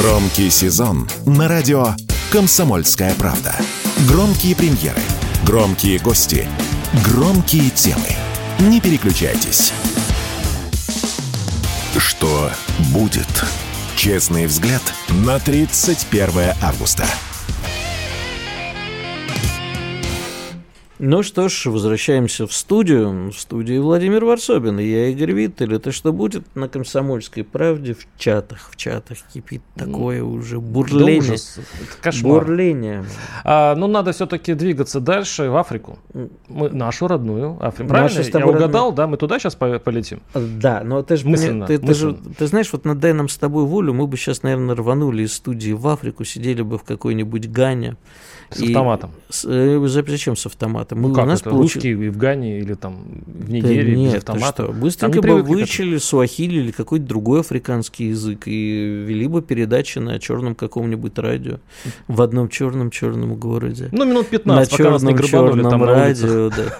Громкий сезон на радио «Комсомольская правда». Громкие премьеры, громкие гости, громкие темы. Не переключайтесь. Что будет? Честный взгляд на 31 августа. Ну что ж, возвращаемся в студию. В студии Владимир Варсобин и я, Игорь Виттель. Это что будет на «Комсомольской правде» в чатах? В чатах кипит такое уже бурление. Да ужас. Кошмар. Бурление. А, ну, надо все-таки двигаться дальше, в Африку. Мы, нашу родную Африку. Правильно? Наша я угадал, родную... да? Мы туда сейчас полетим? Да, но ты же, мысленно, ты, ты, же, ты знаешь, вот на «Дай нам с тобой волю» мы бы сейчас, наверное, рванули из студии в Африку, сидели бы в какой-нибудь Гане. С автоматом. С, э, зачем с автоматом? Мы, ну как у нас это? Получ... Русские в Гане или там в Нигерии да нет, без автомата? Что? Быстренько бы выучили суахили или какой-то другой африканский язык и вели бы передачи на черном каком-нибудь радио в одном черном черном городе. Ну, минут 15, на пока черном, нас не черном там радио, да.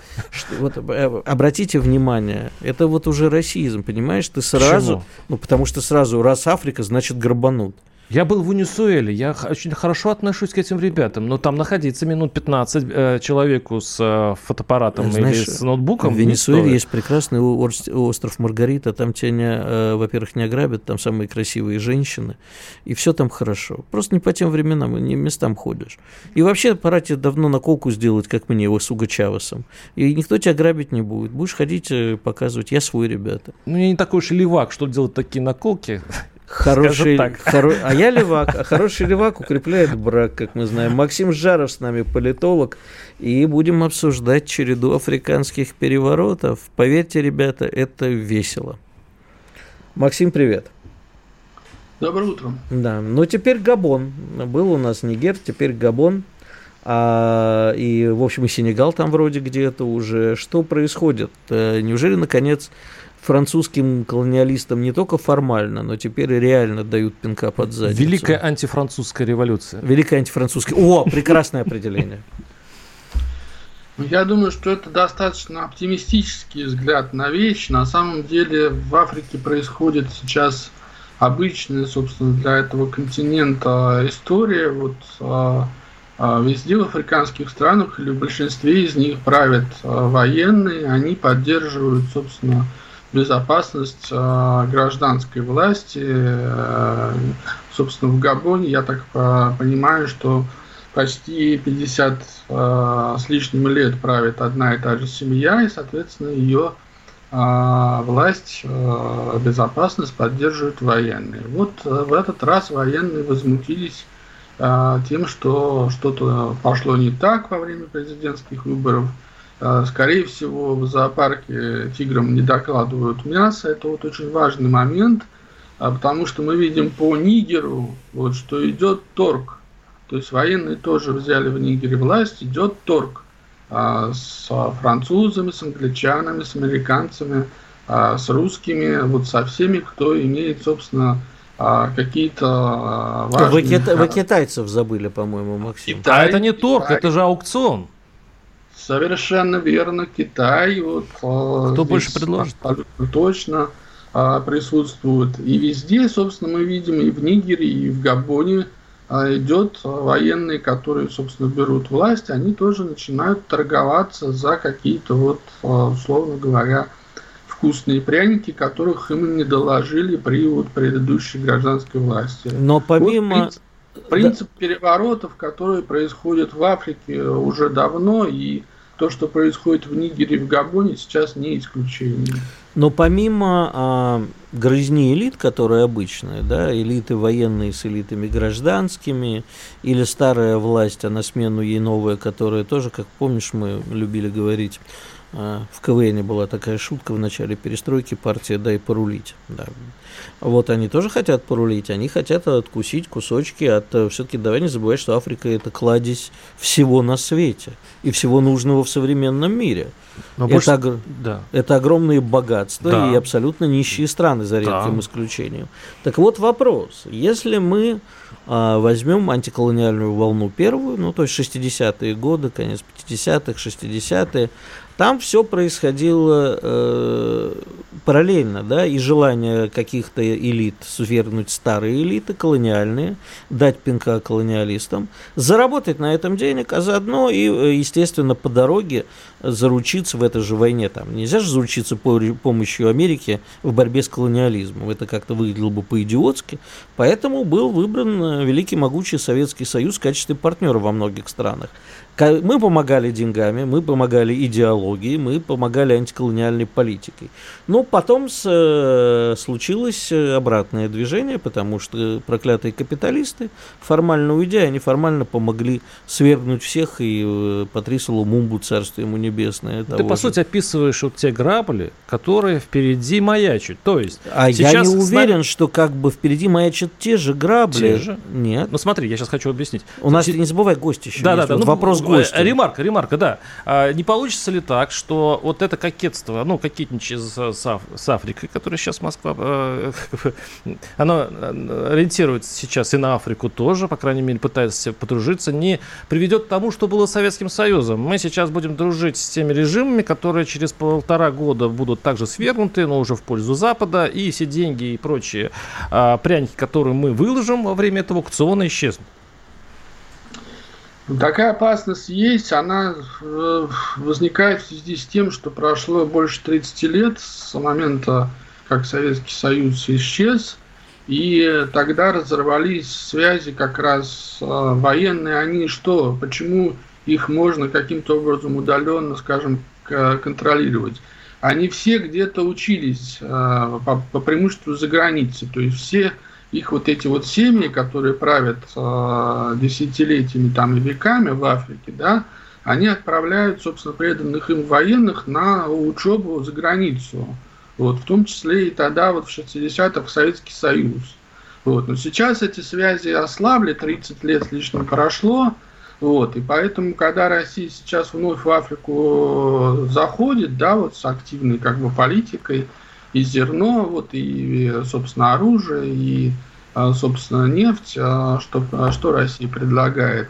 вот, э, обратите внимание, это вот уже расизм, понимаешь? Ты сразу, Почему? ну, потому что сразу, раз Африка, значит грабанут. Я был в Венесуэле, я очень хорошо отношусь к этим ребятам, но там находиться минут 15 э, человеку с э, фотоаппаратом Знаешь, или с ноутбуком. В Венесуэле есть прекрасный остров Маргарита, там тебя, не, э, во-первых, не ограбят, там самые красивые женщины, и все там хорошо. Просто не по тем временам, не местам ходишь. И вообще пора тебе давно наколку сделать, как мне, его с Уго Чавесом. И никто тебя грабить не будет. Будешь ходить, э, показывать, я свой, ребята. Ну, я не такой уж и левак, что делать такие наколки. Хороший, хоро... А я левак, а хороший левак укрепляет брак, как мы знаем. Максим Жаров с нами, политолог, и будем обсуждать череду африканских переворотов. Поверьте, ребята, это весело. Максим, привет. Доброе утро. Да, ну теперь Габон. Был у нас Нигер, теперь Габон. А, и, в общем, и Сенегал там вроде где-то уже. Что происходит? Э, неужели, наконец, французским колониалистам не только формально, но теперь и реально дают пинка под задницу. Великая антифранцузская революция. Великая антифранцузская. О, прекрасное определение. Ну, я думаю, что это достаточно оптимистический взгляд на вещь. На самом деле в Африке происходит сейчас обычная, собственно, для этого континента история. Вот а, а, везде в африканских странах или в большинстве из них правят а, военные, они поддерживают, собственно, безопасность э, гражданской власти. Э, собственно, в Габоне, я так понимаю, что почти 50 э, с лишним лет правит одна и та же семья, и, соответственно, ее власть, безопасность поддерживают военные. Вот в этот раз военные возмутились тем, что что-то пошло не так во время президентских выборов – скорее всего, в зоопарке тиграм не докладывают мясо. Это вот очень важный момент, а, потому что мы видим по Нигеру, вот, что идет торг. То есть военные тоже взяли в Нигере власть, идет торг а, с французами, с англичанами, с американцами, с русскими, вот со всеми, кто имеет, собственно, какие-то важные... Вы, кита... Вы китайцев забыли, по-моему, Максим. Китай, а это не торг, Китай. это же аукцион. Совершенно верно. Китай вот а, кто больше предложит? Точно а, присутствует. И везде, собственно, мы видим и в Нигере, и в Габоне а, идет военные, которые, собственно, берут власть, они тоже начинают торговаться за какие-то вот, условно говоря, вкусные пряники, которых им не доложили при вот предыдущей гражданской власти. Но помимо... Вот принцип, принцип да. переворотов, которые происходят в Африке уже давно, и то, что происходит в Нигере и в Габоне, сейчас не исключение. Но помимо а, грызни элит, которые обычные, да, элиты военные с элитами гражданскими, или старая власть, а на смену ей новая, которая тоже, как помнишь, мы любили говорить, в КВН была такая шутка в начале перестройки, партия «дай порулить». Да. Вот они тоже хотят порулить, они хотят откусить кусочки от... Э, Все-таки давай не забывай, что Африка – это кладезь всего на свете и всего нужного в современном мире. Но это, больше... да. это огромные богатства да. и абсолютно нищие страны, за редким да. исключением. Так вот вопрос. Если мы а, возьмем антиколониальную волну первую, ну то есть 60-е годы, конец 50-х, 60-е, Там все происходило э, параллельно, да, и желание каких-то элит свергнуть старые элиты, колониальные, дать пинка колониалистам, заработать на этом денег, а заодно и, э, естественно, по дороге заручиться в этой же войне. Там нельзя же заручиться по помощью Америки в борьбе с колониализмом. Это как-то выглядело бы по-идиотски. Поэтому был выбран э, великий могучий Советский Союз в качестве партнера во многих странах. Мы помогали деньгами, мы помогали идеологией, мы помогали антиколониальной политикой. Но потом с, э, случилось э, обратное движение, потому что проклятые капиталисты, формально уйдя, они формально помогли свергнуть всех и э, Патрису Лумумбу, царство ему небесное. Ты, по же. сути, описываешь вот те грабли, которые впереди маячат. То есть а сейчас я не уверен, нами... что как бы впереди маячат те же грабли. Те же? Нет. Ну смотри, я сейчас хочу объяснить. У нас, не забывай, гость еще да, есть. Да, да, ну, вопрос гостя. Ремарка, ремарка, да. А, не получится ли так, что вот это кокетство, ну, кокетничание с, с, с Африкой, которая сейчас Москва, э, оно э, ориентируется сейчас и на Африку тоже, по крайней мере, пытается подружиться, не приведет к тому, что было Советским Союзом. Мы сейчас будем дружить с теми режимами, которые через полтора года будут также свергнуты, но уже в пользу Запада, и все деньги и прочие а, пряники, которые мы выложим во время этого аукциона, исчезнут. Такая опасность есть, она э, возникает в связи с тем, что прошло больше 30 лет с момента, как Советский Союз исчез, и тогда разорвались связи как раз э, военные. Они что? Почему их можно каким-то образом удаленно, скажем, контролировать? Они все где-то учились э, по, преимуществу за границей, то есть все их вот эти вот семьи, которые правят э, десятилетиями там и веками в Африке, да, они отправляют, собственно, преданных им военных на учебу за границу. Вот, в том числе и тогда, вот в 60-х, в Советский Союз. Вот. Но сейчас эти связи ослабли, 30 лет с лишним прошло, вот, и поэтому, когда Россия сейчас вновь в Африку заходит, да, вот с активной как бы политикой, и зерно, вот, и, собственно, оружие, и, а, собственно, нефть, а, что, а, что Россия предлагает.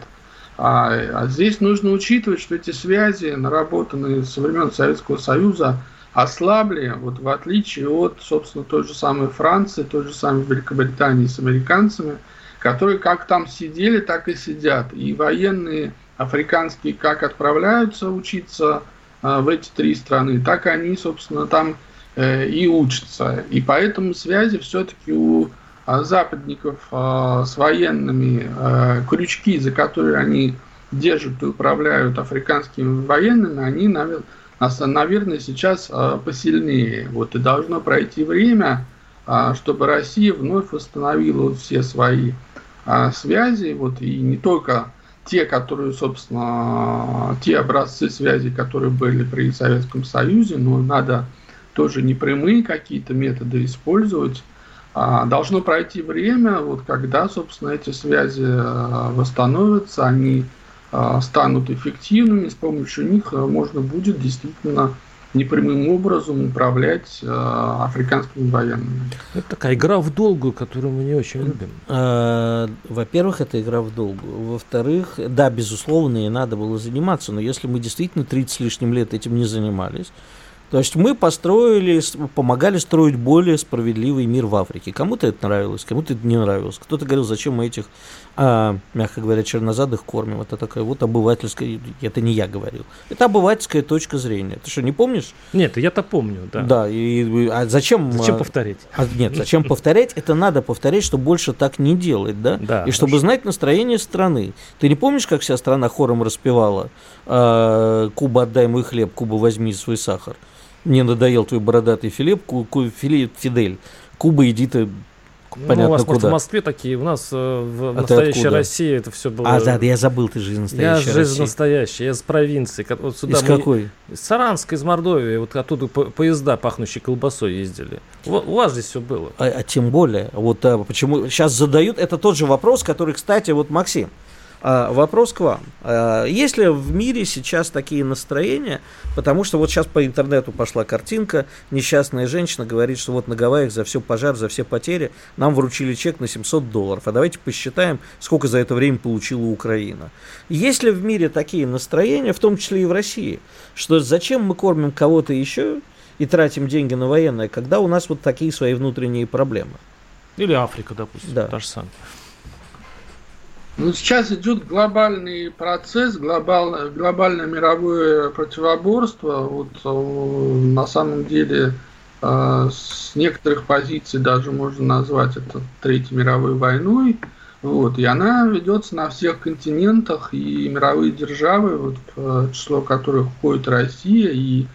А, а здесь нужно учитывать, что эти связи, наработанные со времен Советского Союза, ослабли, вот в отличие от, собственно, той же самой Франции, той же самой Великобритании с американцами, которые как там сидели, так и сидят. И военные африканские как отправляются учиться в эти три страны, так они, собственно, там и учатся. И поэтому связи все-таки у а, западников а, с военными а, крючки, за которые они держат и управляют африканскими военными, они, наверное, сейчас посильнее. Вот и должно пройти время, чтобы Россия вновь восстановила все свои связи, вот и не только те, которые, собственно, те образцы связи, которые были при Советском Союзе, но надо тоже не прямые какие-то методы использовать. А должно пройти время, вот когда, собственно, эти связи э, восстановятся, они э, станут эффективными, с помощью них э, можно будет действительно непрямым образом управлять э, африканскими военными. Это такая игра в долгую, которую мы не очень любим. Во-первых, это игра в долгую. Во-вторых, да, безусловно, и надо было заниматься, но если мы действительно 30 с лишним лет этим не занимались, то есть мы построили, помогали строить более справедливый мир в Африке. Кому-то это нравилось, кому-то это не нравилось. Кто-то говорил, зачем мы этих, а, мягко говоря, чернозадых кормим. Это такая вот обывательская, это не я говорил. Это обывательская точка зрения. Ты что, не помнишь? Нет, я-то помню, да. Да, и а зачем... Зачем а, повторять? А, нет, зачем повторять? Это надо повторять, чтобы больше так не делать, да? Да. И чтобы знать настроение страны. Ты не помнишь, как вся страна хором распевала а, «Куба, отдай мой хлеб, Куба, возьми свой сахар»? Мне надоел твой бородатый Филипп, ку, ку, Филипп Фидель. Куба, иди ты Понятно, ну, у вас, куда. может, в Москве такие, у нас э, в а настоящей России это все было... А, да, я забыл, ты же из настоящей Я жизнь настоящая, я из провинции. Вот сюда из мы... какой? Из Саранска, из Мордовии, вот оттуда поезда, пахнущие колбасой, ездили. У, у вас здесь все было. А, а тем более, вот а, почему сейчас задают, это тот же вопрос, который, кстати, вот Максим, вопрос к вам. А, есть ли в мире сейчас такие настроения? Потому что вот сейчас по интернету пошла картинка, несчастная женщина говорит, что вот на Гавайях за все пожар, за все потери нам вручили чек на 700 долларов. А давайте посчитаем, сколько за это время получила Украина. Есть ли в мире такие настроения, в том числе и в России, что зачем мы кормим кого-то еще и тратим деньги на военное, когда у нас вот такие свои внутренние проблемы? Или Африка, допустим, да. та же самая. Ну, сейчас идет глобальный процесс, глобальное, глобальное мировое противоборство. Вот э, на самом деле э, с некоторых позиций даже можно назвать это Третьей мировой войной. Вот, и она ведется на всех континентах, и мировые державы, вот, в число которых входит Россия, и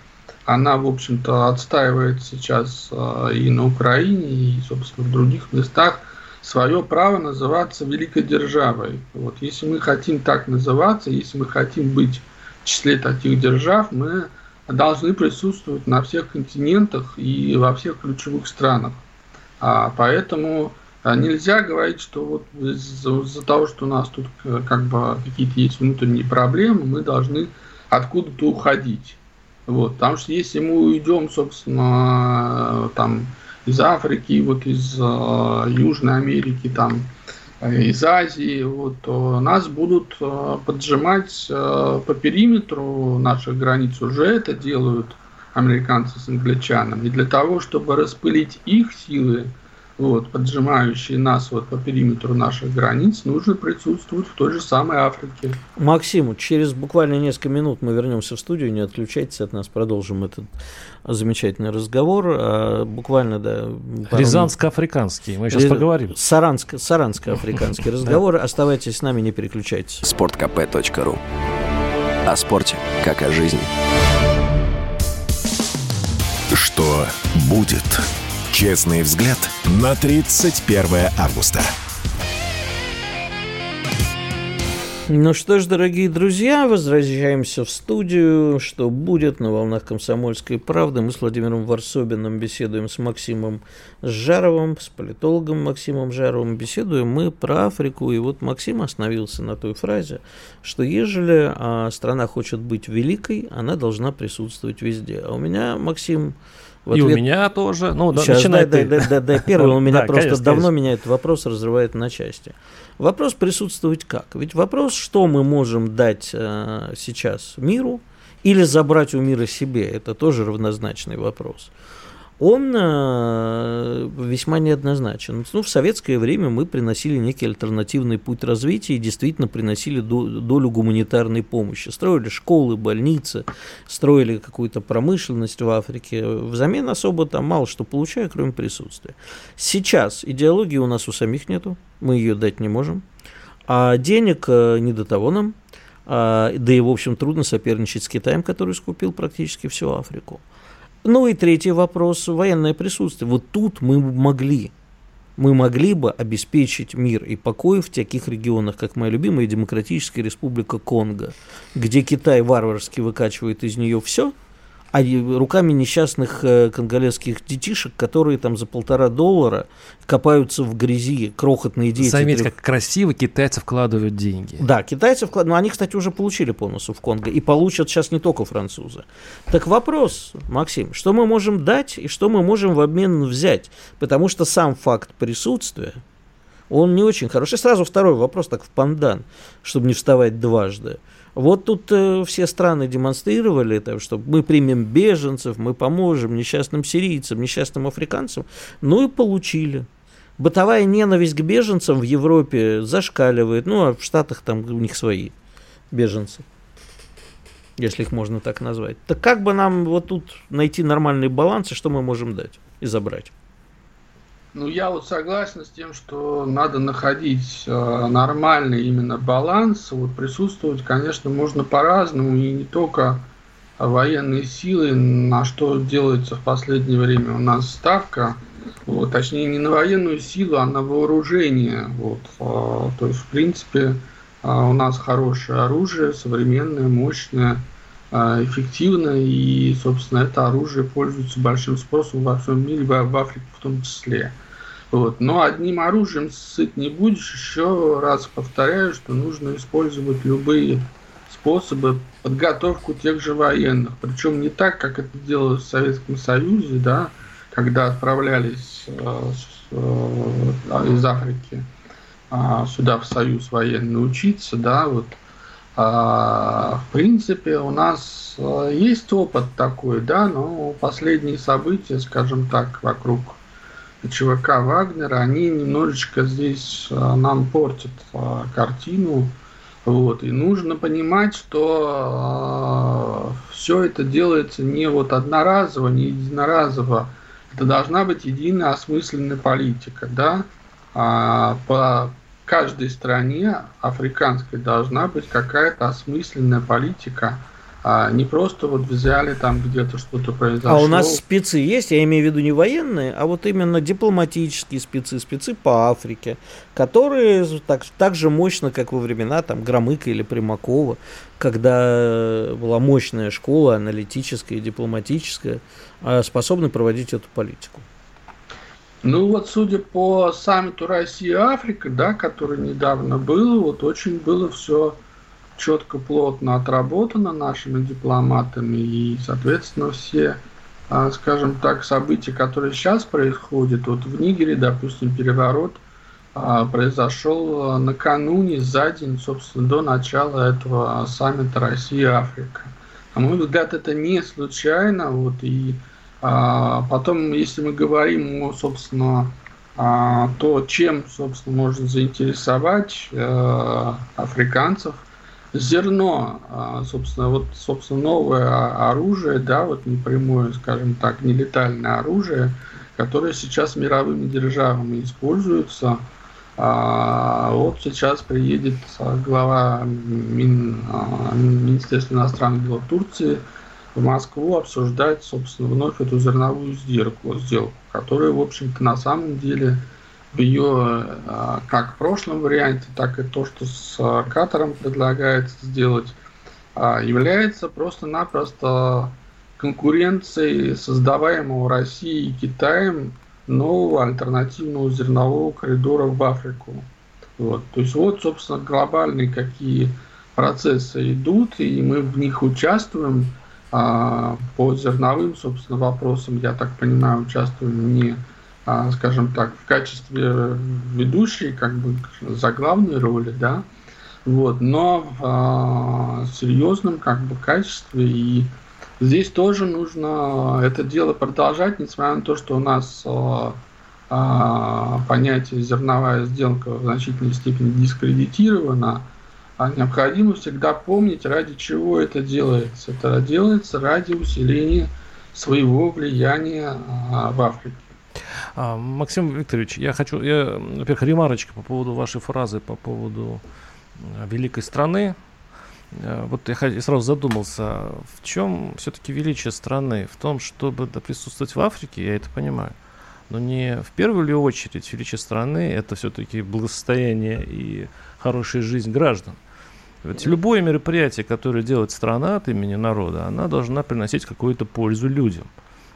она, в общем-то, отстаивает сейчас э, и на Украине, и, собственно, в других местах – свое право называться великой державой. Вот, если мы хотим так называться, если мы хотим быть в числе таких держав, мы должны присутствовать на всех континентах и во всех ключевых странах. А поэтому а, нельзя говорить, что вот из-за, из того, что у нас тут э, как бы какие-то есть внутренние проблемы, мы должны откуда-то уходить. Вот, потому что если мы уйдем, собственно, там из Африки, вот из э, Южной Америки, там, э, из Азии, вот, нас будут э, поджимать э, по периметру наших границ. Уже это делают американцы с англичанами. И для того, чтобы распылить их силы, вот, поджимающие нас вот по периметру наших границ, нужно присутствовать в той же самой Африке. Максим, через буквально несколько минут мы вернемся в студию, не отключайтесь от нас, продолжим этот замечательный разговор. А, буквально, да. Рязанско-африканский, мы сейчас Рез... поговорим. Саранско- Саранско-африканский разговор. Оставайтесь с нами, не переключайтесь. Спорткп.ру О спорте, как о жизни. Что будет? Честный взгляд на 31 августа. Ну что ж, дорогие друзья, возвращаемся в студию. Что будет на волнах «Комсомольской правды». Мы с Владимиром Варсобиным беседуем с Максимом Жаровым, с политологом Максимом Жаровым. Беседуем мы про Африку. И вот Максим остановился на той фразе, что ежели а, страна хочет быть великой, она должна присутствовать везде. А у меня, Максим, ответ... И у меня тоже. Ну, Сейчас, начинай дай, ты. дай, дай, дай, первый, у меня просто конечно, давно конечно. меня этот вопрос разрывает на части. Вопрос присутствовать как? Ведь вопрос, что мы можем дать э, сейчас миру или забрать у мира себе, это тоже равнозначный вопрос он э, весьма неоднозначен. Ну, в советское время мы приносили некий альтернативный путь развития и действительно приносили долю гуманитарной помощи. Строили школы, больницы, строили какую-то промышленность в Африке. Взамен особо там мало что получая, кроме присутствия. Сейчас идеологии у нас у самих нету, мы ее дать не можем. А денег э, не до того нам. А, да и, в общем, трудно соперничать с Китаем, который скупил практически всю Африку. Ну и третий вопрос – военное присутствие. Вот тут мы могли, мы могли бы обеспечить мир и покой в таких регионах, как моя любимая Демократическая Республика Конго, где Китай варварски выкачивает из нее все – а руками несчастных э, конголезских детишек, которые там за полтора доллара копаются в грязи, крохотные дети. Заметь, как красиво китайцы вкладывают деньги. Да, китайцы вкладывают, но они, кстати, уже получили по носу в Конго, и получат сейчас не только французы. Так вопрос, Максим, что мы можем дать и что мы можем в обмен взять? Потому что сам факт присутствия, он не очень хороший. сразу второй вопрос, так в пандан, чтобы не вставать дважды. Вот тут э, все страны демонстрировали, это, что мы примем беженцев, мы поможем несчастным сирийцам, несчастным африканцам, ну и получили. Бытовая ненависть к беженцам в Европе зашкаливает, ну а в Штатах там у них свои беженцы, если их можно так назвать. Так как бы нам вот тут найти нормальный баланс и что мы можем дать и забрать? Ну, я вот согласен с тем, что надо находить э, нормальный именно баланс. Вот присутствовать, конечно, можно по-разному, и не только военные силы, на что делается в последнее время у нас ставка, вот, точнее не на военную силу, а на вооружение. Вот, э, то есть, в принципе, э, у нас хорошее оружие, современное, мощное, э, эффективное, и, собственно, это оружие пользуется большим спросом во всем мире, в Африке в том числе. Вот. Но одним оружием сыт не будешь. Еще раз повторяю, что нужно использовать любые способы подготовку тех же военных. Причем не так, как это делалось в Советском Союзе, да, когда отправлялись э, э, из Африки э, сюда в Союз военный учиться, да, вот. А, в принципе, у нас э, есть опыт такой, да, но последние события, скажем так, вокруг ЧВК Вагнера, они немножечко здесь э, нам портят э, картину. Вот. И нужно понимать, что все это делается не вот одноразово, не единоразово. Это должна быть единая осмысленная политика. Да? А по каждой стране африканской должна быть какая-то осмысленная политика – а не просто вот взяли там где-то что-то произошло. А у нас спецы есть, я имею в виду не военные, а вот именно дипломатические спецы, спецы по Африке, которые так, так же мощно, как во времена там Громыка или Примакова, когда была мощная школа аналитическая и дипломатическая, а способны проводить эту политику. Ну вот, судя по саммиту Россия-Африка, да, который недавно был, вот очень было все четко, плотно отработано нашими дипломатами, и, соответственно, все, а, скажем так, события, которые сейчас происходят, вот в Нигере, допустим, переворот а, произошел а, накануне, за день, собственно, до начала этого саммита Россия-Африка. На мой взгляд, это не случайно, вот, и потом, если мы говорим, собственно, то, чем, собственно, можно заинтересовать э, африканцев, зерно, а, собственно, вот, собственно, новое оружие, да, вот непрямое, скажем так, нелетальное оружие, которое сейчас мировыми державами используется. А, вот сейчас приедет глава Мин, а, Министерства иностранных дел Турции в Москву обсуждать, собственно, вновь эту зерновую сделку, сделку которая, в общем-то, на самом деле ее а, как в прошлом варианте, так и то, что с Катаром предлагается сделать, а, является просто-напросто конкуренцией создаваемого Россией и Китаем нового альтернативного зернового коридора в Африку. Вот. То есть вот, собственно, глобальные какие процессы идут, и мы в них участвуем. А, по зерновым, собственно, вопросам, я так понимаю, участвуем не а, скажем так, в качестве ведущей, как бы за главной роли, да, вот, но в а, серьезном как бы качестве. И здесь тоже нужно это дело продолжать, несмотря на то, что у нас понятие зерновая сделка в значительной степени дискредитировано, необходимо всегда помнить, ради чего это делается. Это делается ради усиления своего влияния а, в Африке. А, Максим Викторович, я хочу, я, во-первых, ремарочка по поводу вашей фразы, по поводу великой страны. Э, вот я сразу задумался, в чем все-таки величие страны? В том, чтобы присутствовать в Африке, я это понимаю. Но не в первую ли очередь величие страны это все-таки благосостояние и хорошая жизнь граждан. Ведь любое мероприятие, которое делает страна от имени народа, она должна приносить какую-то пользу людям.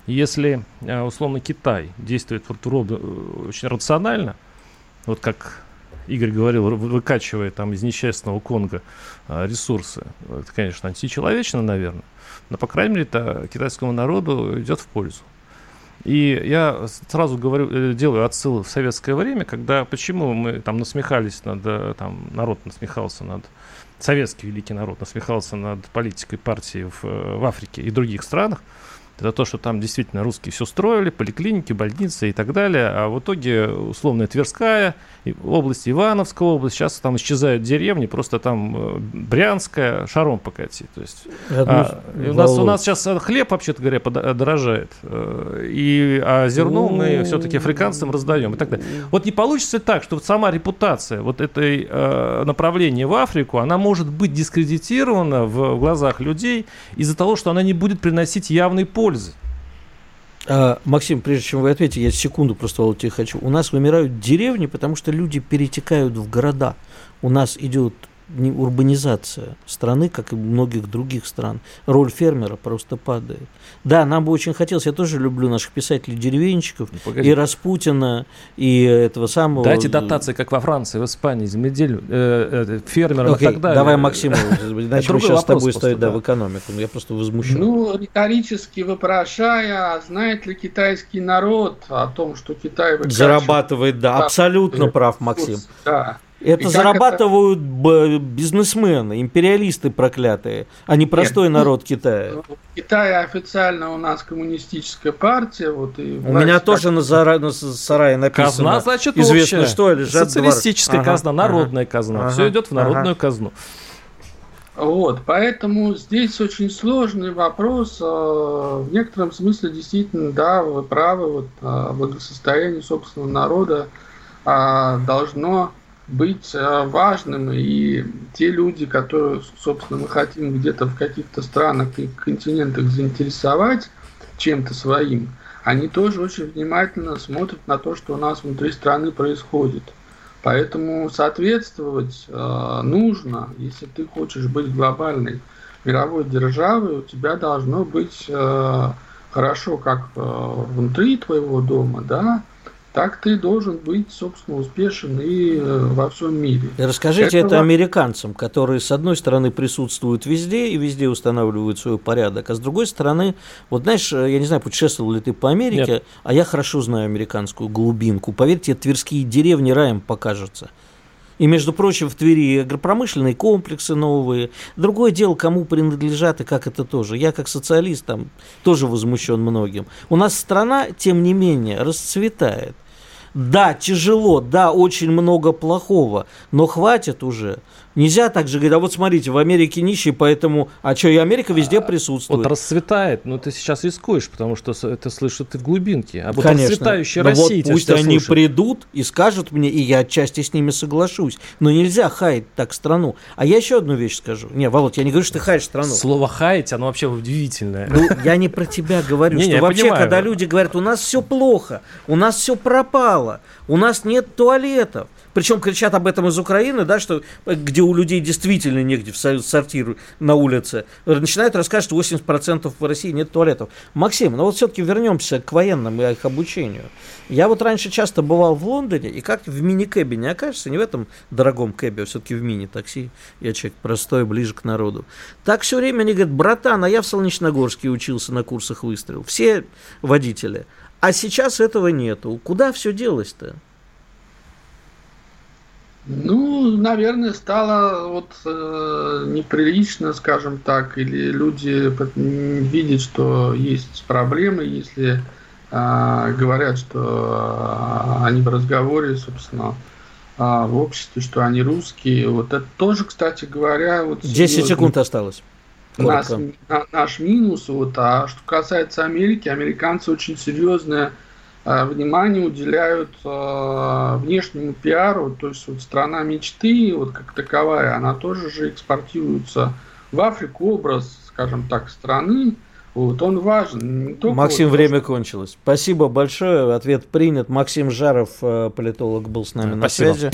Если, э, условно, Китай действует вот э, очень рационально, вот как Игорь говорил, выкачивая там из несчастного Конга э, ресурсы, это, конечно, античеловечно, наверное, но, по крайней мере, это китайскому народу идет в пользу. И я сразу говорю, делаю отсылы в советское время, когда почему мы там насмехались над, там народ насмехался над, советский великий народ насмехался над политикой партии в, в Африке и других странах, это то, что там действительно русские все строили, поликлиники, больницы и так далее, а в итоге условная Тверская, область Ивановская область, сейчас там исчезают деревни, просто там э, Брянская, шаром покати. То есть, а, у, нас, у нас сейчас хлеб, вообще-то говоря, подорожает, э, и, а зерно мы все-таки африканцам раздаем и так далее. Вот не получится так, что вот сама репутация вот этой э, направления в Африку, она может быть дискредитирована в глазах людей из-за того, что она не будет приносить явный пользы пользы. А, Максим, прежде чем вы ответите, я секунду просто вот тебе хочу. У нас вымирают деревни, потому что люди перетекают в города. У нас идет урбанизация страны, как и многих других стран. Роль фермера просто падает. Да, нам бы очень хотелось, я тоже люблю наших писателей-деревенщиков, ну, и Распутина, и этого самого... Дайте дотации, как во Франции, в Испании, земледелю, э, э, фермерам okay, и так далее. давай Максиму, иначе мы сейчас с тобой стоит да, в экономику, я просто возмущен. Ну, риторически вопрошая, знает ли китайский народ о том, что Китай... Зарабатывает, да, абсолютно прав, Максим. Да. Это и зарабатывают это... бизнесмены, империалисты проклятые, а не простой Нет, ну, народ Китая. В Китае официально у нас коммунистическая партия. Вот, и у меня как... тоже на, зара... на сарае написано. Казна, значит, известно общая. что, лежат Социалистическая двор... казна, народная ага, казна. Ага, Все идет в народную ага. казну. Вот, поэтому здесь очень сложный вопрос. А, в некотором смысле действительно, да, вы правы, вот, а, благосостояние собственного народа а, должно быть э, важным, и те люди, которые, собственно, мы хотим где-то в каких-то странах и континентах заинтересовать чем-то своим, они тоже очень внимательно смотрят на то, что у нас внутри страны происходит. Поэтому соответствовать э, нужно, если ты хочешь быть глобальной мировой державой, у тебя должно быть э, хорошо как э, внутри твоего дома, да, так ты должен быть, собственно, успешен и э, во всем мире. Расскажите это, это американцам, которые, с одной стороны, присутствуют везде и везде устанавливают свой порядок, а с другой стороны, вот знаешь, я не знаю, путешествовал ли ты по Америке, Нет. а я хорошо знаю американскую глубинку. Поверьте, тверские деревни раем покажутся. И, между прочим, в Твери агропромышленные комплексы новые. Другое дело, кому принадлежат и как это тоже. Я, как социалист, там тоже возмущен многим. У нас страна, тем не менее, расцветает. Да, тяжело, да, очень много плохого, но хватит уже. Нельзя так же говорить, а вот смотрите, в Америке нищие, поэтому, а что, и Америка везде а, присутствует. Вот расцветает, но ты сейчас рискуешь, потому что это слышат ты в глубинке. А вот Конечно. расцветающая Россия вот пусть они слушает. придут и скажут мне, и я отчасти с ними соглашусь. Но нельзя хаять так страну. А я еще одну вещь скажу. Не, Володь, я не говорю, что ты хаешь страну. Слово хаять, оно вообще удивительное. Ну, я не про тебя говорю, что вообще, когда люди говорят, у нас все плохо, у нас все пропало, у нас нет туалетов, причем кричат об этом из Украины, да, что где у людей действительно негде в сортир на улице. Начинают рассказывать, что 80% в России нет туалетов. Максим, ну вот все-таки вернемся к военным и их обучению. Я вот раньше часто бывал в Лондоне, и как в мини-кэбе не окажется, не в этом дорогом кэбе, а все-таки в мини-такси. Я человек простой, ближе к народу. Так все время они говорят, братан, а я в Солнечногорске учился на курсах выстрел. Все водители. А сейчас этого нету. Куда все делось-то? Ну, наверное, стало вот э, неприлично, скажем так, или люди видят, что есть проблемы, если э, говорят, что э, они в разговоре, собственно, э, в обществе, что они русские. Вот это тоже, кстати говоря, вот 10 секунд осталось. Нас, на, наш минус. Вот, а что касается Америки, американцы очень серьезные внимание уделяют э, внешнему пиару, то есть вот страна мечты, вот как таковая, она тоже же экспортируется в Африку, образ, скажем так, страны, вот он важен. Максим, вот, время кончилось. Спасибо большое, ответ принят. Максим Жаров, э, политолог, был с нами Спасибо. на связи.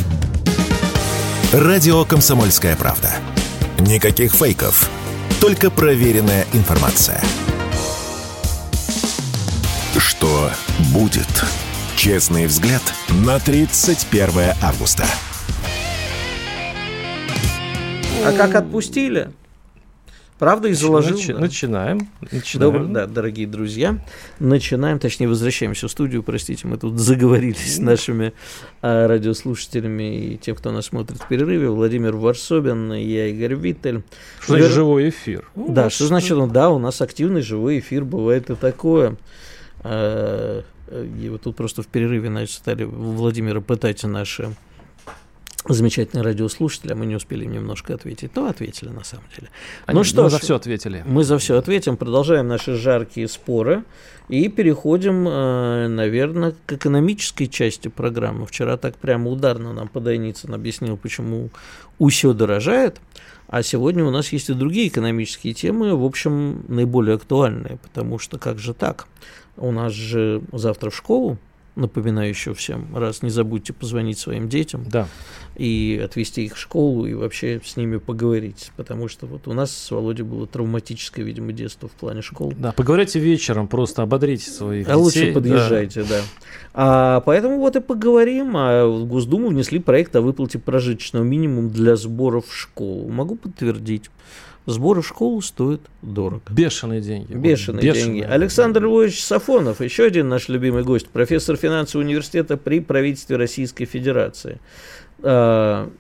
Радио «Комсомольская правда». Никаких фейков, только проверенная информация. Что будет? Честный взгляд на 31 августа. А как отпустили? Правда, и заложил. Начи- да. Начинаем. начинаем. Добр, да, дорогие друзья. Начинаем, точнее, возвращаемся в студию. Простите, мы тут заговорились с нашими а, радиослушателями и тем, кто нас смотрит в перерыве. Владимир Варсобин, я Игорь Виттель. Что значит живой эфир? Да, что значит, ну, да, у нас активный живой эфир, бывает и такое. Э, и вот тут просто в перерыве значит, стали Владимира пытать наши замечательные радиослушатели, а мы не успели им немножко ответить. То ответили на самом деле. Они, ну что мы ж, за все ответили. Мы за все ответим, продолжаем наши жаркие споры и переходим, э, наверное, к экономической части программы. Вчера так прямо ударно нам Подойницын объяснил, почему все дорожает. А сегодня у нас есть и другие экономические темы, в общем, наиболее актуальные, потому что как же так? У нас же завтра в школу напоминаю еще всем раз, не забудьте позвонить своим детям да. И отвезти их в школу и вообще с ними поговорить, потому что вот у нас с Володей было травматическое, видимо, детство в плане школ. Да, поговорите вечером, просто ободрите своих а детей. лучше подъезжайте, да. да. А, поэтому вот и поговорим. А в Госдуму внесли проект о выплате прожиточного минимума для сборов в школу. Могу подтвердить. Сборы в школу стоят дорого. Бешеные деньги. Бешеные, Бешеные деньги. Александр Львович Сафонов, еще один наш любимый гость, профессор финансового университета при правительстве Российской Федерации. А,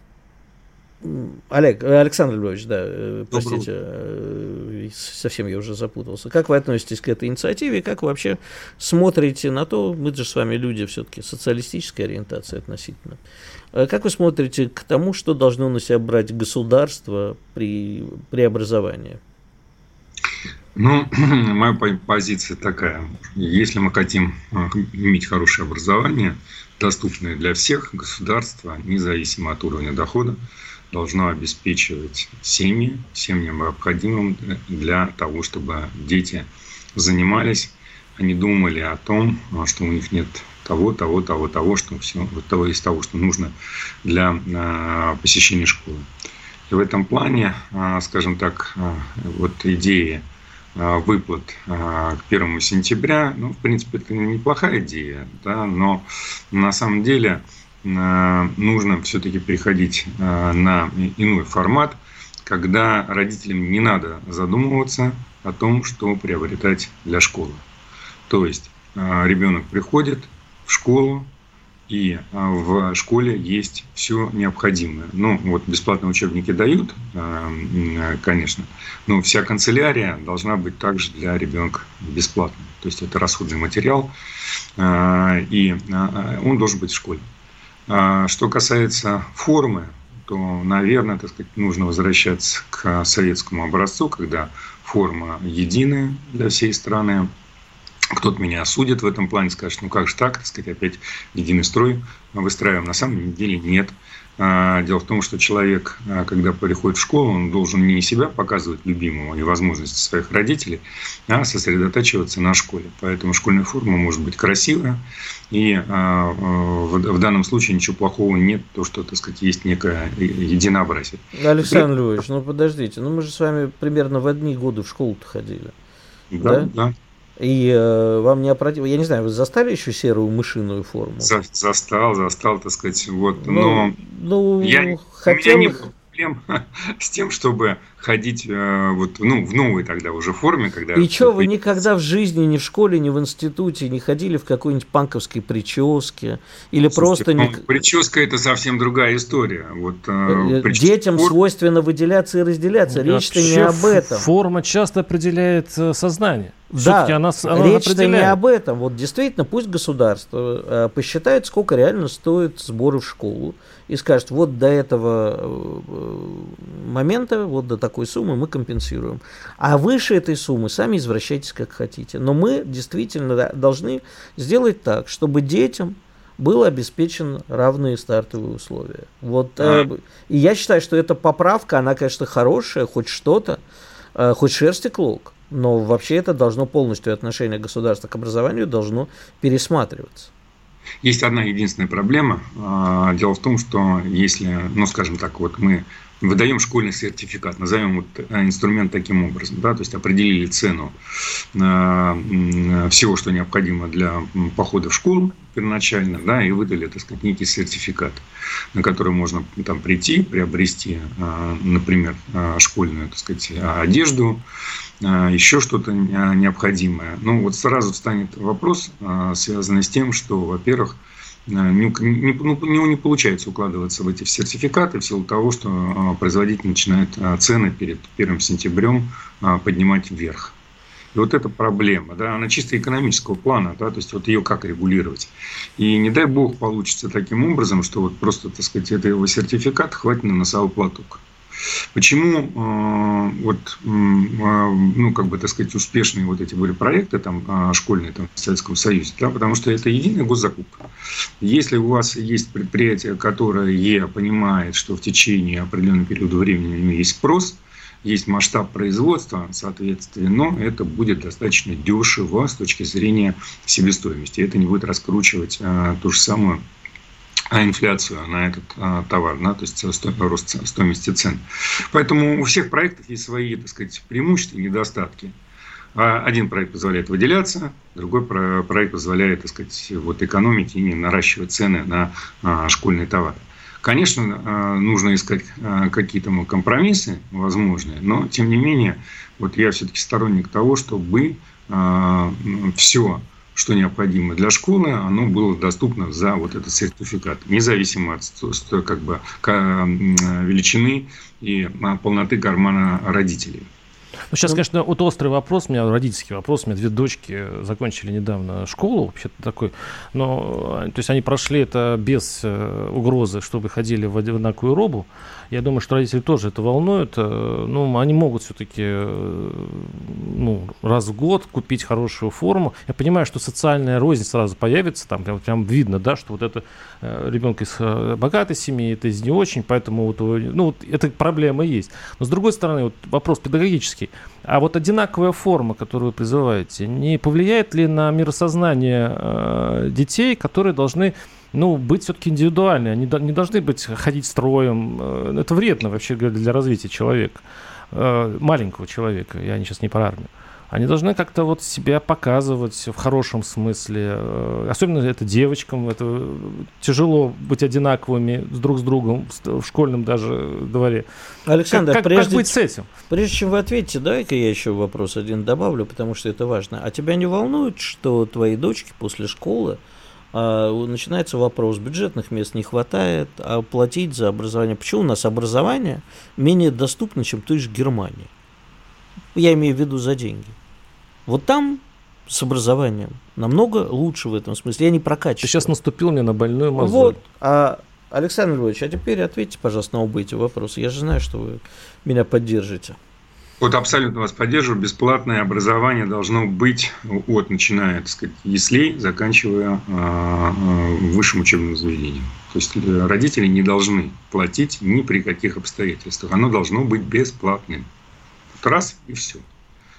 Олег, Александр Львович, да, э, простите, э, совсем я уже запутался. Как вы относитесь к этой инициативе? Как вы вообще смотрите на то, мы же с вами люди все-таки социалистической ориентации относительно. Э, как вы смотрите к тому, что должно на себя брать государство при преобразовании? Ну, моя позиция такая. Если мы хотим иметь хорошее образование, доступное для всех, государство, независимо от уровня дохода, должно обеспечивать семьи всем необходимым для того, чтобы дети занимались, они думали о том, что у них нет того, того, того, того, что все, вот того из того, что нужно для а, посещения школы. И в этом плане, а, скажем так, а, вот идея выплат к первому сентября, ну, в принципе, это неплохая идея, да, но на самом деле Э, нужно все-таки переходить э, на иной формат, когда родителям не надо задумываться о том, что приобретать для школы. То есть э, ребенок приходит в школу, и в школе есть все необходимое. Ну, вот бесплатные учебники дают, конечно, но вся канцелярия должна быть также для ребенка бесплатной. То есть это расходный материал, и он должен быть в школе. А что касается формы, то, наверное, так сказать, нужно возвращаться к советскому образцу, когда форма единая для всей страны. Кто-то меня осудит в этом плане, скажет, ну как же так, так сказать, опять единый строй выстраиваем. На самом деле нет. А, дело в том, что человек, а, когда приходит в школу, он должен не себя показывать любимого и возможности своих родителей, а сосредотачиваться на школе. Поэтому школьная форма может быть красивая, и а, в данном случае ничего плохого нет, то, что, так сказать, есть некое единообразие. Александр Львович, ну подождите, ну мы же с вами примерно в одни годы в школу-то ходили. Да, да. да. И э, вам не опротив... Я не знаю, вы застали еще серую мышиную форму? За, застал, застал, так сказать, вот. Ну, но ну, я, хотел... у меня не было проблем с тем, чтобы ходить э, вот, ну, в новой тогда уже форме. Когда и что, вы никогда в жизни, ни в школе, ни в институте не ходили в какой-нибудь панковской прическе? Или Слушайте, просто... Не... Прическа – это совсем другая история. Вот, э, э Детям форм... свойственно выделяться и разделяться. Речь-то не об этом. Форма часто определяет э, сознание. Да, она, она речь-то не об этом. Вот действительно, пусть государство э, посчитает, сколько реально стоит сборы в школу, и скажет, вот до этого э, момента, вот до такой суммы мы компенсируем. А выше этой суммы сами извращайтесь как хотите. Но мы действительно должны сделать так, чтобы детям было обеспечен равные стартовые условия. Вот, э, и я считаю, что эта поправка, она, конечно, хорошая, хоть что-то, э, хоть шерсти клок. Но вообще это должно полностью отношение государства к образованию должно пересматриваться. Есть одна единственная проблема. А, дело в том, что если, ну, скажем так, вот мы выдаем школьный сертификат, назовем вот э, инструмент таким образом, да, то есть определили цену всего, что необходимо для похода в школу первоначально, да, и выдали, так сказать, некий сертификат, на который можно там прийти, приобрести, а, например, а, школьную, так сказать, одежду, а, еще что-то необходимое. Ну, вот сразу встанет вопрос, связанный с тем, что, во-первых, не, не, ну, не получается укладываться в эти сертификаты в силу того, что производитель начинает цены перед 1 сентябрем поднимать вверх. И вот эта проблема, да, она чисто экономического плана, да, то есть вот ее как регулировать. И не дай бог получится таким образом, что вот просто, так сказать, этого сертификата хватит на носовой платок. Почему э, вот, э, ну, как бы, так сказать, успешные вот эти были проекты там, э, школьные там, в Советском Союзе? Да, потому что это единая госзакупка. Если у вас есть предприятие, которое понимает, что в течение определенного периода времени есть спрос – есть масштаб производства, соответственно, но это будет достаточно дешево с точки зрения себестоимости. Это не будет раскручивать а, ту же самую а инфляцию на этот а, товар, да, то есть сто, рост стоимости цен. Поэтому у всех проектов есть свои, так сказать, преимущества и недостатки. А один проект позволяет выделяться, другой проект позволяет, так сказать, вот экономить и не наращивать цены на а, школьные товары. Конечно, а, нужно искать а, какие-то компромиссы возможные, но, тем не менее, вот я все-таки сторонник того, чтобы все что необходимо для школы, оно было доступно за вот этот сертификат, независимо от как бы, величины и полноты кармана родителей. Ну, сейчас, конечно, вот острый вопрос, у меня родительский вопрос, у меня две дочки закончили недавно школу, вообще-то такой, но, то есть они прошли это без э, угрозы, чтобы ходили в одинаковую робу, я думаю, что родители тоже это волнует. Э, ну, они могут все-таки э, ну, раз в год купить хорошую форму. Я понимаю, что социальная рознь сразу появится, там прям, прям видно, да, что вот это э, ребенок из богатой семьи, это из не очень, поэтому вот, ну, вот эта проблема есть. Но с другой стороны, вот вопрос педагогический. А вот одинаковая форма, которую вы призываете, не повлияет ли на миросознание детей, которые должны ну, быть все-таки индивидуальны. Они не должны быть ходить строем. Э, это вредно вообще для развития человека, э, маленького человека. Я сейчас не про армию. Они должны как-то вот себя показывать в хорошем смысле. Э, особенно это девочкам. Это тяжело быть одинаковыми друг с другом в школьном даже дворе. Александр, как, прежде, как быть с этим? Прежде чем вы ответите, давай-ка я еще вопрос один добавлю, потому что это важно. А тебя не волнует, что твои дочки после школы начинается вопрос, бюджетных мест не хватает, а платить за образование. Почему у нас образование менее доступно, чем той же Германии? Я имею в виду за деньги. Вот там с образованием намного лучше в этом смысле. Я не прокачиваю. Ты сейчас наступил мне на больную мозоль. Вот. А, Александр Львович, а теперь ответьте, пожалуйста, на оба эти вопросы. Я же знаю, что вы меня поддержите. Вот абсолютно вас поддерживаю. Бесплатное образование должно быть от, начиная, так сказать, яслей, заканчивая э, высшим учебным заведением. То есть э, родители не должны платить ни при каких обстоятельствах. Оно должно быть бесплатным. Вот раз и все.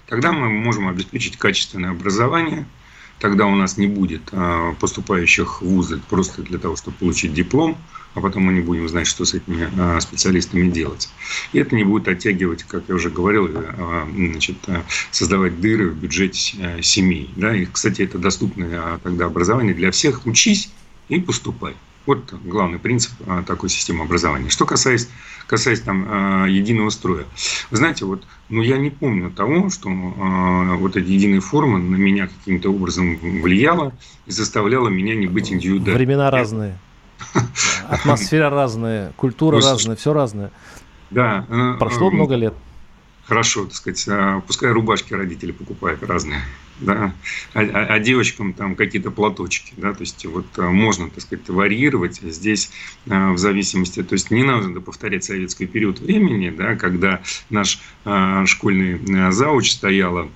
Тогда мы можем обеспечить качественное образование – тогда у нас не будет а, поступающих в вузы просто для того, чтобы получить диплом, а потом мы не будем знать, что с этими а, специалистами делать. И это не будет оттягивать, как я уже говорил, а, значит, создавать дыры в бюджете семей. Да? И, кстати, это доступное тогда образование для всех. Учись и поступай. Вот главный принцип такой системы образования. Что касается, касается там, единого строя. Вы знаете, вот, ну, я не помню того, что вот эта единая форма на меня каким-то образом влияла и заставляла меня не быть индивидуальным. Времена разные. Атмосфера разная, культура разная, все разное. Да. Прошло много лет. Хорошо, так сказать, пускай рубашки родители покупают разные да, а, а, а девочкам там какие-то платочки, да, то есть вот можно, так сказать, варьировать здесь в зависимости, то есть не надо повторять советский период времени, да, когда наш школьный зауч стояла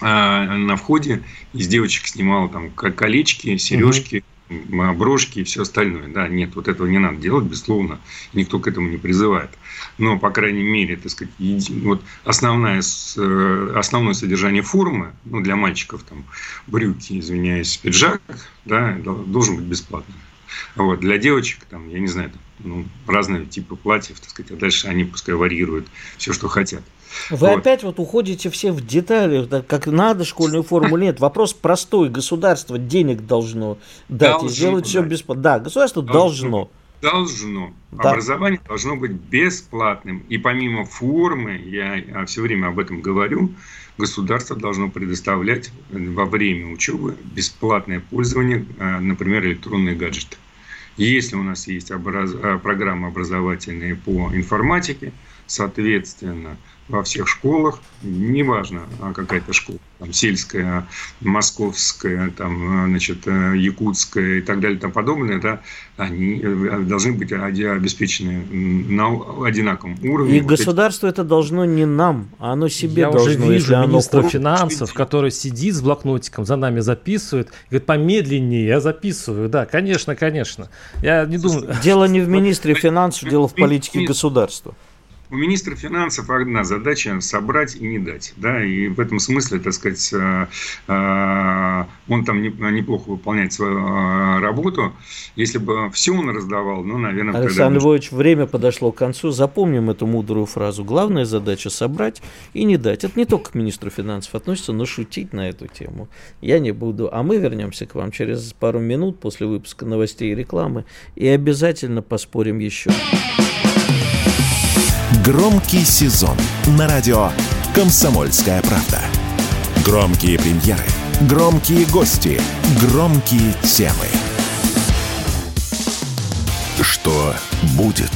на входе из девочек снимала там колечки, сережки, брошки и все остальное. Да, нет, вот этого не надо делать, безусловно, никто к этому не призывает. Но, по крайней мере, так сказать, вот основное, э, основное содержание формы, ну, для мальчиков, там, брюки, извиняюсь, пиджак, да, должен быть бесплатным. Вот, для девочек, там, я не знаю, там, ну, разные типы платьев, так сказать, а дальше они пускай варьируют все, что хотят. Вы вот. опять вот уходите все в детали, как надо школьную форму нет. Вопрос простой. Государство денег должно дать должно, и сделать все бесплатно. Да, государство должно. Должно. Да. Образование должно быть бесплатным. И помимо формы, я все время об этом говорю, государство должно предоставлять во время учебы бесплатное пользование, э, например, электронные гаджеты. Если у нас есть образ... Э, программы образовательные по информатике, соответственно, во всех школах, неважно, а какая-то школа, там, сельская, московская, там, значит, якутская и так далее и тому подобное, да, они э, должны быть обеспечены на одинаковом уровне. И государство это должно не нам, а оно себе Я должно. уже вижу министра оно... финансов, который сидит с блокнотиком, за нами записывает, говорит, помедленнее, я записываю, да, конечно, конечно. Я не думаю... Дело не в министре финансов, дело в политике государства. У министра финансов одна задача – собрать и не дать. Да? И в этом смысле, так сказать, э, э, он там неплохо выполняет свою э, работу. Если бы все он раздавал, ну, наверное... Александр Львович, время подошло к концу. Запомним эту мудрую фразу. Главная задача – собрать и не дать. Это не только к министру финансов относится, но шутить на эту тему я не буду. А мы вернемся к вам через пару минут после выпуска новостей и рекламы и обязательно поспорим еще. Громкий сезон на радио «Комсомольская правда». Громкие премьеры, громкие гости, громкие темы. Что будет?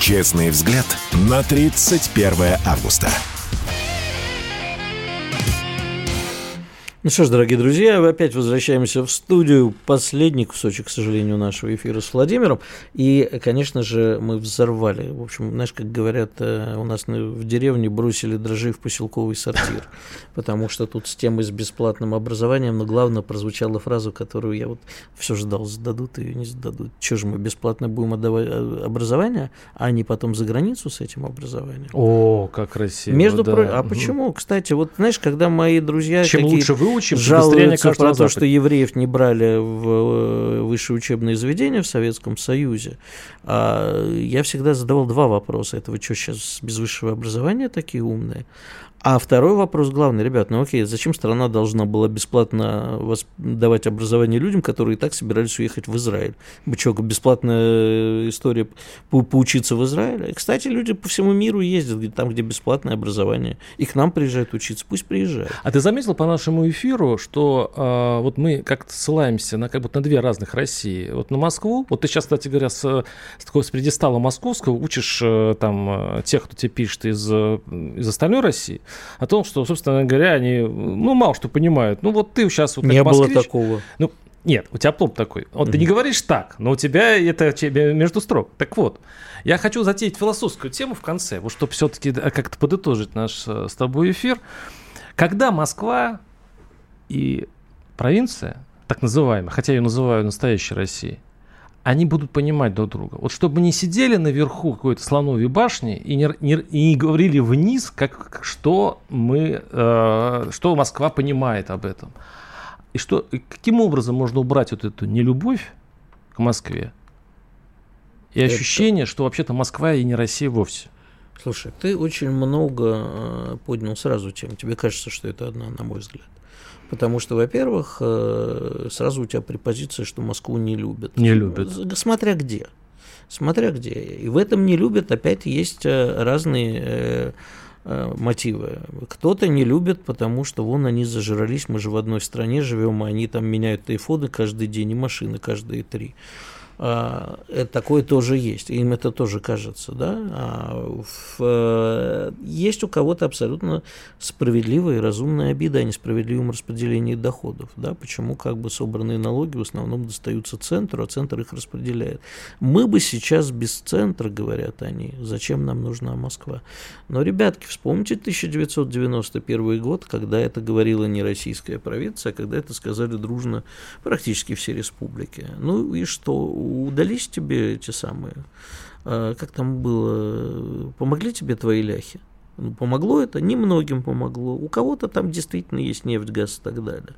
Честный взгляд на 31 августа. Ну что ж, дорогие друзья, мы опять возвращаемся в студию. Последний кусочек, к сожалению, нашего эфира с Владимиром. И, конечно же, мы взорвали. В общем, знаешь, как говорят, э, у нас в деревне бросили дрожжи в поселковый сортир. Потому что тут с темой с бесплатным образованием, но главное прозвучала фраза, которую я вот все ждал, сдадут ее, не сдадут. Че же мы бесплатно будем отдавать э, образование, а не потом за границу с этим образованием? О, как красиво. Между да. про... А почему? Кстати, вот знаешь, когда мои друзья... Чем такие... лучше вы выучим, жалуются про то, что евреев не брали в э, высшее учебное заведение в Советском Союзе. А я всегда задавал два вопроса. Это вы что, сейчас без высшего образования такие умные? А второй вопрос главный, ребят, ну окей, зачем страна должна была бесплатно давать образование людям, которые и так собирались уехать в Израиль? Бы что, бесплатная история по поучиться в Израиле? Кстати, люди по всему миру ездят, там, где бесплатное образование. И к нам приезжают учиться, пусть приезжают. А ты заметил по нашему эфиру, что э, вот мы как-то ссылаемся на, как будто на две разных России. Вот на Москву, вот ты сейчас, кстати говоря, с, с такого с предистала московского учишь э, там э, тех, кто тебе пишет из, э, из остальной России, о том, что, собственно говоря, они, ну, мало что понимают. Ну, вот ты сейчас вот Не москвич, было такого. Ну, нет, у тебя пломб такой. Вот mm-hmm. ты не говоришь так, но у тебя это тебе между строк. Так вот, я хочу затеять философскую тему в конце, вот чтобы все-таки как-то подытожить наш э, с тобой эфир. Когда Москва и провинция, так называемая, хотя ее называю настоящей Россией, они будут понимать друг друга. Вот чтобы не сидели наверху какой-то слоновой башни и не, не, и не говорили вниз, как, что мы, э, что Москва понимает об этом. И что, каким образом можно убрать вот эту нелюбовь к Москве и это... ощущение, что вообще-то Москва и не Россия вовсе. Слушай, ты очень много э, поднял сразу тем. Тебе кажется, что это одна, на мой взгляд. Потому что, во-первых, э, сразу у тебя препозиция, что Москву не любят. Не любят. Смотря где. Смотря где. И в этом не любят, опять есть э, разные э, мотивы. Кто-то не любит, потому что вон они зажрались, мы же в одной стране живем, а они там меняют айфоны каждый день и машины каждые три. А, это такое тоже есть, им это тоже кажется, да. А в, э, есть у кого-то абсолютно справедливая и разумная обида о несправедливом распределении доходов, да, почему как бы собранные налоги в основном достаются центру, а центр их распределяет. Мы бы сейчас без центра, говорят они, зачем нам нужна Москва. Но, ребятки, вспомните 1991 год, когда это говорила не российская провинция, а когда это сказали дружно практически все республики. Ну и что? Удались тебе эти самые, а, как там было, помогли тебе твои ляхи? Ну, помогло это? Немногим помогло. У кого-то там действительно есть нефть, газ и так далее.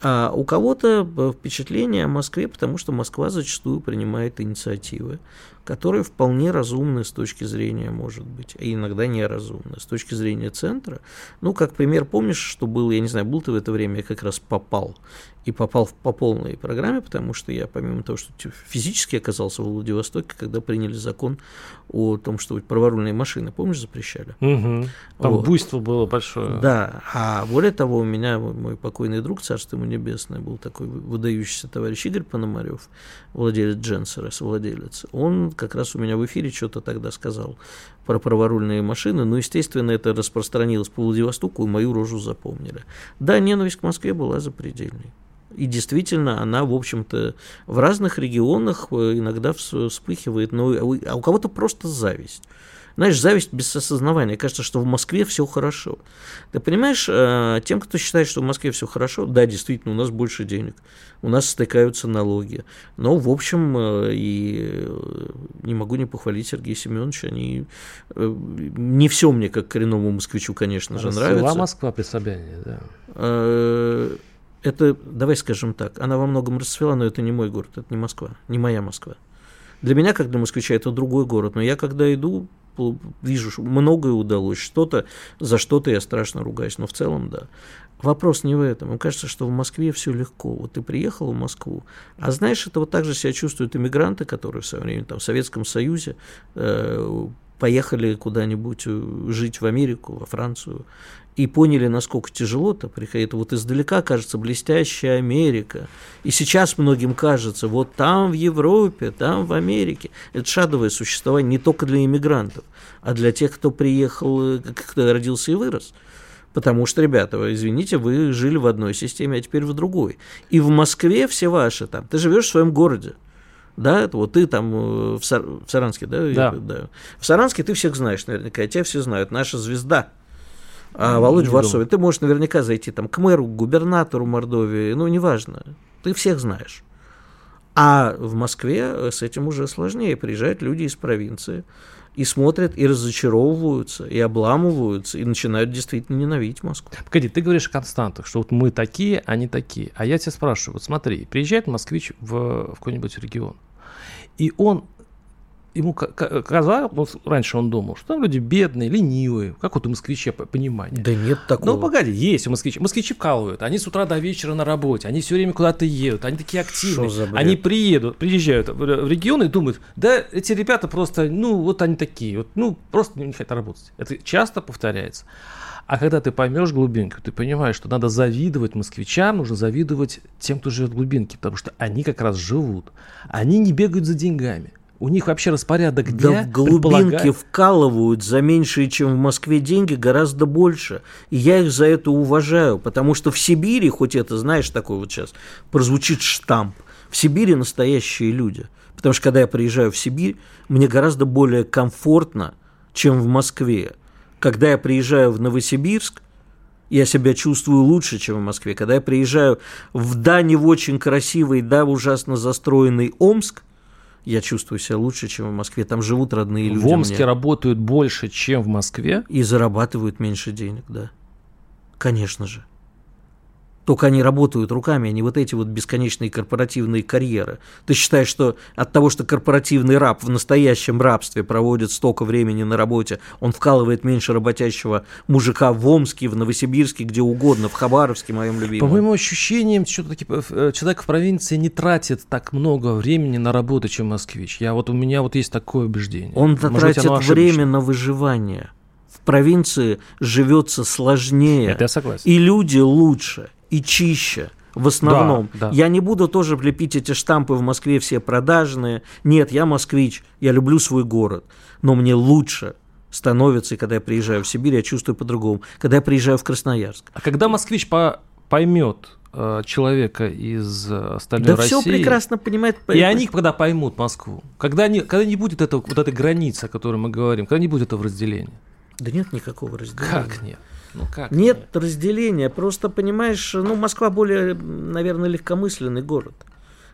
А у кого-то впечатление о Москве, потому что Москва зачастую принимает инициативы, которые вполне разумны с точки зрения, может быть, а иногда неразумны с точки зрения центра. Ну, как пример, помнишь, что был, я не знаю, был ты в это время, я как раз попал и попал по полной программе, потому что я, помимо того, что физически оказался в Владивостоке, когда приняли закон о том, что праворульные машины, помнишь, запрещали? Угу. Там вот. буйство было большое. Да, а более того, у меня мой покойный друг, царство ему небесное, был такой выдающийся товарищ Игорь Пономарев, владелец Дженсера, совладелец. Он как раз у меня в эфире что-то тогда сказал про праворульные машины, но, естественно, это распространилось по Владивостоку, и мою рожу запомнили. Да, ненависть к Москве была запредельной. И действительно, она, в общем-то, в разных регионах э, иногда вспыхивает, но а у кого-то просто зависть. Знаешь, зависть без осознавания. Кажется, что в Москве все хорошо. Ты понимаешь, э, тем, кто считает, что в Москве все хорошо, да, действительно, у нас больше денег, у нас стыкаются налоги. Но, в общем, э, и не могу не похвалить Сергея Семеновича, они не все мне, как коренному москвичу, конечно же, Расцвела нравится. Москва при Собянине, да. Это, давай скажем так, она во многом расцвела, но это не мой город, это не Москва, не моя Москва. Для меня, как для москвича, это другой город. Но я, когда иду, вижу, что многое удалось, что-то, за что-то я страшно ругаюсь, но в целом, да. Вопрос не в этом. Мне кажется, что в Москве все легко. Вот ты приехал в Москву, а знаешь, это вот так же себя чувствуют иммигранты, которые в свое время там, в Советском Союзе э, поехали куда-нибудь э, жить в Америку, во Францию, и поняли, насколько тяжело-то приходит. Вот издалека кажется блестящая Америка. И сейчас многим кажется, вот там в Европе, там в Америке. Это шадовое существование не только для иммигрантов, а для тех, кто приехал, кто родился и вырос. Потому что, ребята, извините, вы жили в одной системе, а теперь в другой. И в Москве все ваши там. Ты живешь в своем городе. Да, это вот ты там э, в, Сар... в Саранске, да? Да. да? В Саранске ты всех знаешь наверняка, тебя все знают. Наша звезда – а Володя Варсовин, ты можешь наверняка зайти там к мэру, к губернатору Мордовии, ну, неважно, ты всех знаешь. А в Москве с этим уже сложнее. Приезжают люди из провинции и смотрят, и разочаровываются, и обламываются, и начинают действительно ненавидеть Москву. Погоди, ты говоришь о константах, что вот мы такие, они такие. А я тебя спрашиваю, вот смотри, приезжает москвич в, в какой-нибудь регион, и он ему казалось, раньше он думал, что там люди бедные, ленивые, как вот у москвича понимание. Да нет такого. Ну, погоди, есть у москвичей. Москвичи вкалывают, они с утра до вечера на работе, они все время куда-то едут, они такие активные. Они приедут, приезжают в регион и думают, да, эти ребята просто, ну, вот они такие, вот, ну, просто не хотят работать. Это часто повторяется. А когда ты поймешь глубинку, ты понимаешь, что надо завидовать москвичам, нужно завидовать тем, кто живет в глубинке, потому что они как раз живут. Они не бегают за деньгами у них вообще распорядок дня Да в глубинке вкалывают за меньшие, чем в Москве деньги, гораздо больше. И я их за это уважаю, потому что в Сибири, хоть это, знаешь, такой вот сейчас прозвучит штамп, в Сибири настоящие люди. Потому что когда я приезжаю в Сибирь, мне гораздо более комфортно, чем в Москве. Когда я приезжаю в Новосибирск, я себя чувствую лучше, чем в Москве. Когда я приезжаю в да не в очень красивый, да ужасно застроенный Омск, я чувствую себя лучше, чем в Москве. Там живут родные люди. В Омске мне. работают больше, чем в Москве? И зарабатывают меньше денег, да. Конечно же. Только они работают руками, а не вот эти вот бесконечные корпоративные карьеры. Ты считаешь, что от того, что корпоративный раб в настоящем рабстве проводит столько времени на работе, он вкалывает меньше работящего мужика в Омске, в Новосибирске, где угодно, в Хабаровске, моем любимом? По моим ощущениям, что-то э, человек в провинции не тратит так много времени на работу, чем москвич. Я вот у меня вот есть такое убеждение. Он тратит время на выживание. В провинции живется сложнее. Это я согласен. И люди лучше и чище в основном. Да, да. Я не буду тоже влепить эти штампы в Москве все продажные. Нет, я москвич, я люблю свой город, но мне лучше становится, и когда я приезжаю в Сибирь, я чувствую по-другому. Когда я приезжаю в Красноярск. А когда москвич по поймет э, человека из э, остальной да России. Да все прекрасно понимает. И они когда поймут Москву, когда не, когда не будет этого, вот этой границы, о которой мы говорим, когда не будет этого разделения. Да нет никакого разделения. Как нет? Ну как? Нет нет разделения, просто понимаешь, ну Москва более, наверное, легкомысленный город.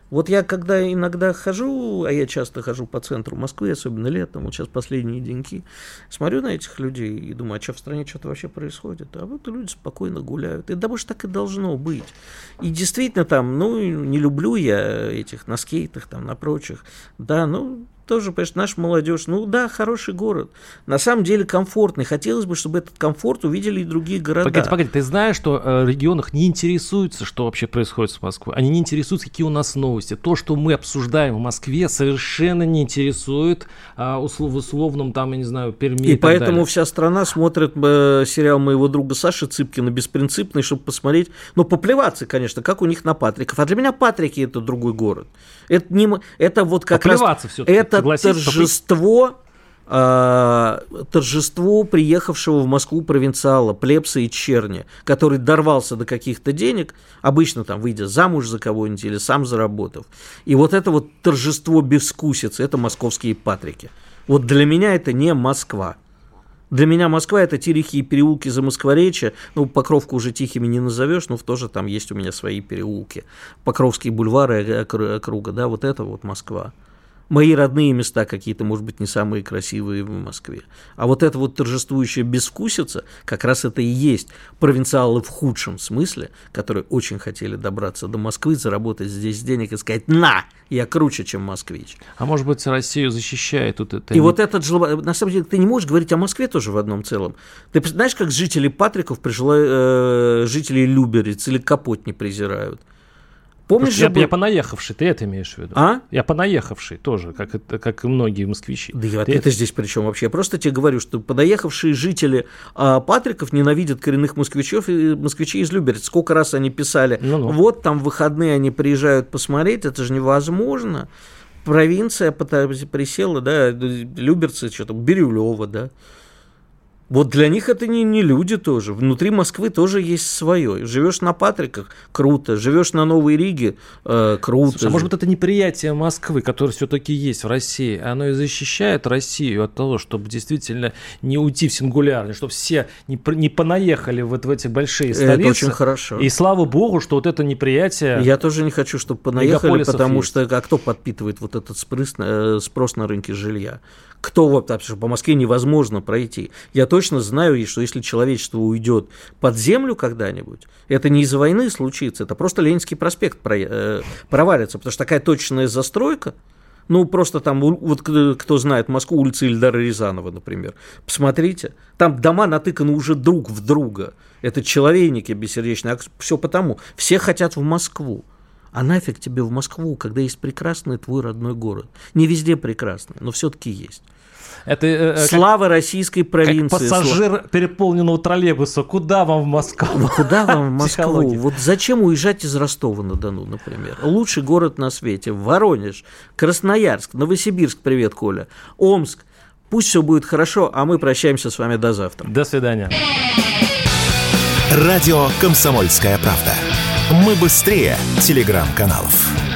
Вот я когда иногда хожу, а я часто хожу по центру Москвы, особенно летом, вот сейчас последние деньки, смотрю на этих людей и думаю, а что в стране что-то вообще происходит? А вот люди спокойно гуляют. И да, может, так и должно быть. И действительно там, ну, не люблю я этих на скейтах, там, на прочих. Да, ну, тоже, понимаешь, наша молодежь, ну да, хороший город. На самом деле комфортный. Хотелось бы, чтобы этот комфорт увидели и другие города. Погоди, погоди, ты знаешь, что э, в регионах не интересуются, что вообще происходит с Москвой. Они не интересуются, какие у нас новости. То, что мы обсуждаем в Москве, совершенно не интересует а, услов, в условном, там, я не знаю, Перми и, и поэтому далее. вся страна смотрит э, сериал моего друга Саши Цыпкина «Беспринципный», чтобы посмотреть, ну, поплеваться, конечно, как у них на Патриков. А для меня Патрики – это другой город. Это, не, это вот как поплеваться раз... Это это торжество э, торжество приехавшего в Москву провинциала, плебса и черни, который дорвался до каких-то денег, обычно там выйдя замуж за кого-нибудь или сам заработав. И вот это вот торжество безвкусицы, это московские патрики. Вот для меня это не Москва. Для меня Москва – это тихие переулки за Москворечье. Ну, Покровку уже тихими не назовешь, но тоже там есть у меня свои переулки. Покровские бульвары округа, да, вот это вот Москва мои родные места какие-то, может быть, не самые красивые в Москве. А вот эта вот торжествующая безвкусица, как раз это и есть провинциалы в худшем смысле, которые очень хотели добраться до Москвы, заработать здесь денег и сказать «на, я круче, чем москвич». А может быть, Россию защищает тут это? И вот этот же, на самом деле, ты не можешь говорить о Москве тоже в одном целом. Ты знаешь, как жители Патриков, прижила, э, жители Люберец или Капот не презирают? Помнишь я, был... я понаехавший, ты это имеешь в виду? А? Я понаехавший тоже, как, как и многие москвичи. Да я, ты это здесь при чем вообще? Я просто тебе говорю, что понаехавшие жители а, Патриков ненавидят коренных москвичев и москвичей из Люберец. Сколько раз они писали, ну -ну. вот там в выходные они приезжают посмотреть, это же невозможно. Провинция присела, да, Люберцы, что-то, Бирюлево, да. Вот для них это не, не люди тоже. Внутри Москвы тоже есть свое. Живешь на Патриках – круто. Живешь на Новой Риге э, – круто. Слушай, а может быть, это неприятие Москвы, которое все-таки есть в России, оно и защищает Россию от того, чтобы действительно не уйти в сингулярность, чтобы все не, не понаехали вот в эти большие столицы. Это очень хорошо. И слава богу, что вот это неприятие... Я тоже не хочу, чтобы понаехали, потому есть. что а кто подпитывает вот этот спрос, э, спрос на рынке жилья? Кто вот, потому что по Москве невозможно пройти. Я точно знаю, что если человечество уйдет под землю когда-нибудь, это не из-за войны случится, это просто Ленинский проспект э, провалится, потому что такая точная застройка, ну, просто там, вот кто знает Москву, улица Ильдара Рязанова, например. Посмотрите, там дома натыканы уже друг в друга. Это человейники бессердечные. А все потому. Все хотят в Москву. А нафиг тебе в Москву, когда есть прекрасный твой родной город? Не везде прекрасный, но все-таки есть. Это, э, э Слава как, российской провинции. Как пассажир Слава... переполненного троллейбуса. Куда вам в Москву? Куда вам в Москву? Вот зачем уезжать из Ростова-на-Дону, например? Лучший город на свете. Воронеж, Красноярск, Новосибирск, привет, Коля, Омск. Пусть все будет хорошо, а мы прощаемся с вами до завтра. До свидания. Радио «Комсомольская правда». Мы быстрее телеграм-каналов.